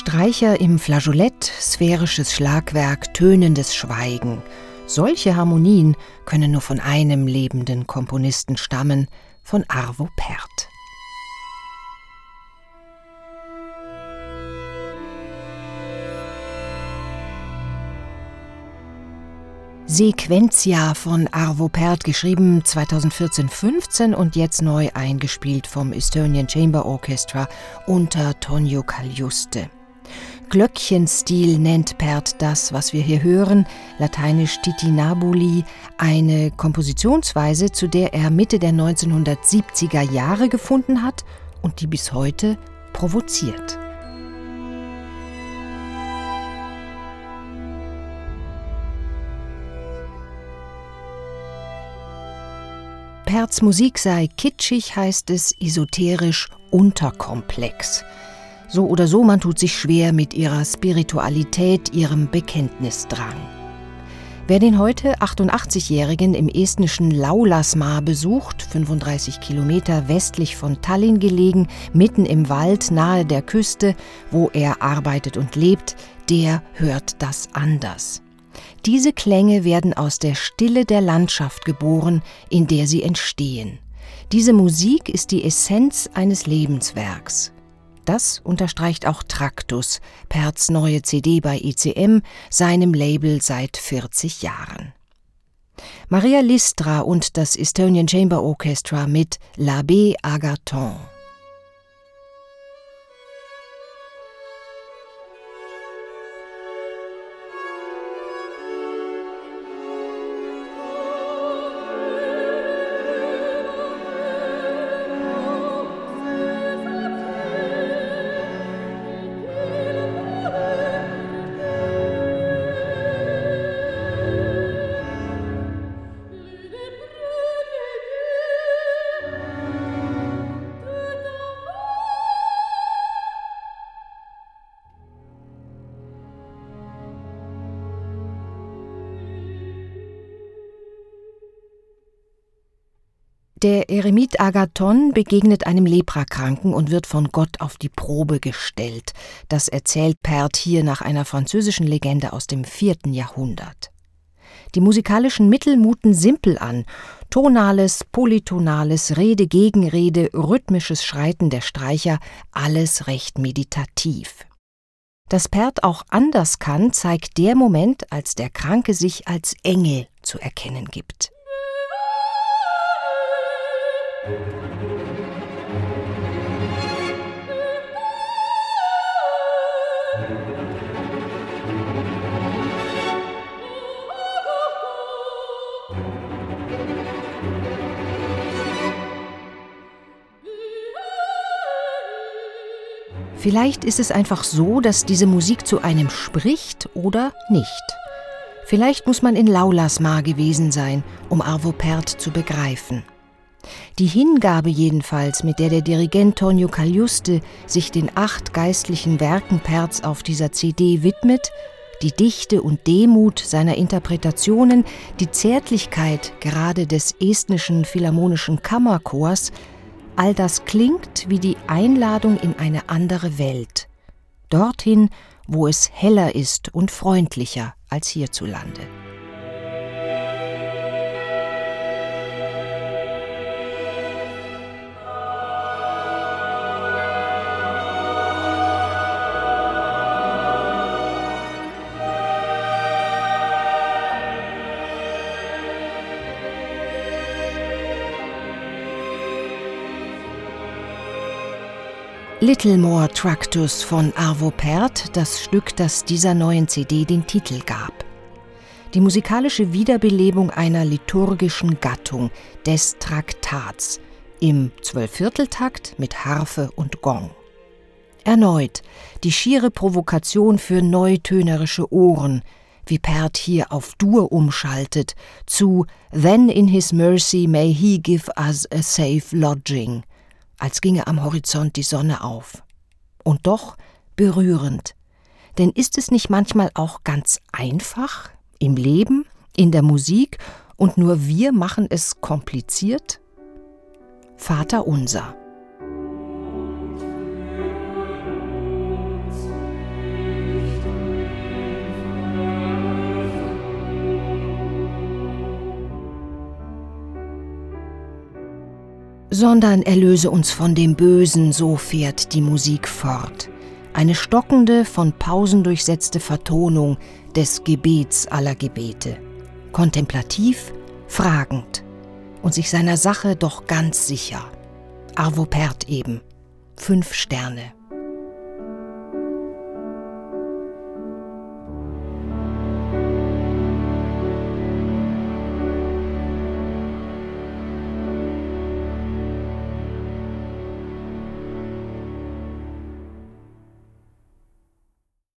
Streicher im Flageolett, sphärisches Schlagwerk, tönendes Schweigen. Solche Harmonien können nur von einem lebenden Komponisten stammen, von Arvo Pärt. Sequentia von Arvo Pärt, geschrieben 2014-15 und jetzt neu eingespielt vom Estonian Chamber Orchestra unter Tonio Cagliuste. Glöckchenstil nennt Pärt das, was wir hier hören, lateinisch Titinabuli, eine Kompositionsweise, zu der er Mitte der 1970er Jahre gefunden hat und die bis heute provoziert. Perz Musik sei kitschig, heißt es, esoterisch, unterkomplex. So oder so, man tut sich schwer mit ihrer Spiritualität, ihrem Bekenntnisdrang. Wer den heute 88-Jährigen im estnischen Laulasmaa besucht, 35 Kilometer westlich von Tallinn gelegen, mitten im Wald nahe der Küste, wo er arbeitet und lebt, der hört das anders. Diese Klänge werden aus der Stille der Landschaft geboren, in der sie entstehen. Diese Musik ist die Essenz eines Lebenswerks. Das unterstreicht auch Traktus, Perz neue CD bei ECM, seinem Label seit 40 Jahren. Maria Listra und das Estonian Chamber Orchestra mit L'Abbé Agathon. Der Eremit Agathon begegnet einem Leprakranken und wird von Gott auf die Probe gestellt. Das erzählt Perth hier nach einer französischen Legende aus dem vierten Jahrhundert. Die musikalischen Mittel muten simpel an. Tonales, polytonales, Rede gegen Rede, rhythmisches Schreiten der Streicher, alles recht meditativ. Dass Perth auch anders kann, zeigt der Moment, als der Kranke sich als Engel zu erkennen gibt. Vielleicht ist es einfach so, dass diese Musik zu einem spricht oder nicht. Vielleicht muss man in Laulasmar gewesen sein, um Arvo Pärt zu begreifen. Die Hingabe jedenfalls, mit der der Dirigent Tonio Cagliuste sich den acht geistlichen Werken Perz auf dieser CD widmet, die Dichte und Demut seiner Interpretationen, die Zärtlichkeit gerade des estnischen philharmonischen Kammerchors, all das klingt wie die Einladung in eine andere Welt, dorthin, wo es heller ist und freundlicher als hierzulande. Littlemore Tractus von Arvo Pärt, das Stück, das dieser neuen CD den Titel gab. Die musikalische Wiederbelebung einer liturgischen Gattung, des Traktats, im Zwölfvierteltakt mit Harfe und Gong. Erneut die schiere Provokation für neutönerische Ohren, wie Pärt hier auf Dur umschaltet, zu Then in his mercy may he give us a safe lodging – als ginge am Horizont die Sonne auf. Und doch berührend. Denn ist es nicht manchmal auch ganz einfach im Leben, in der Musik, und nur wir machen es kompliziert? Vater unser. Sondern erlöse uns von dem Bösen, so fährt die Musik fort. Eine stockende, von Pausen durchsetzte Vertonung des Gebets aller Gebete. Kontemplativ, fragend und sich seiner Sache doch ganz sicher. Arvo Pärt eben. Fünf Sterne.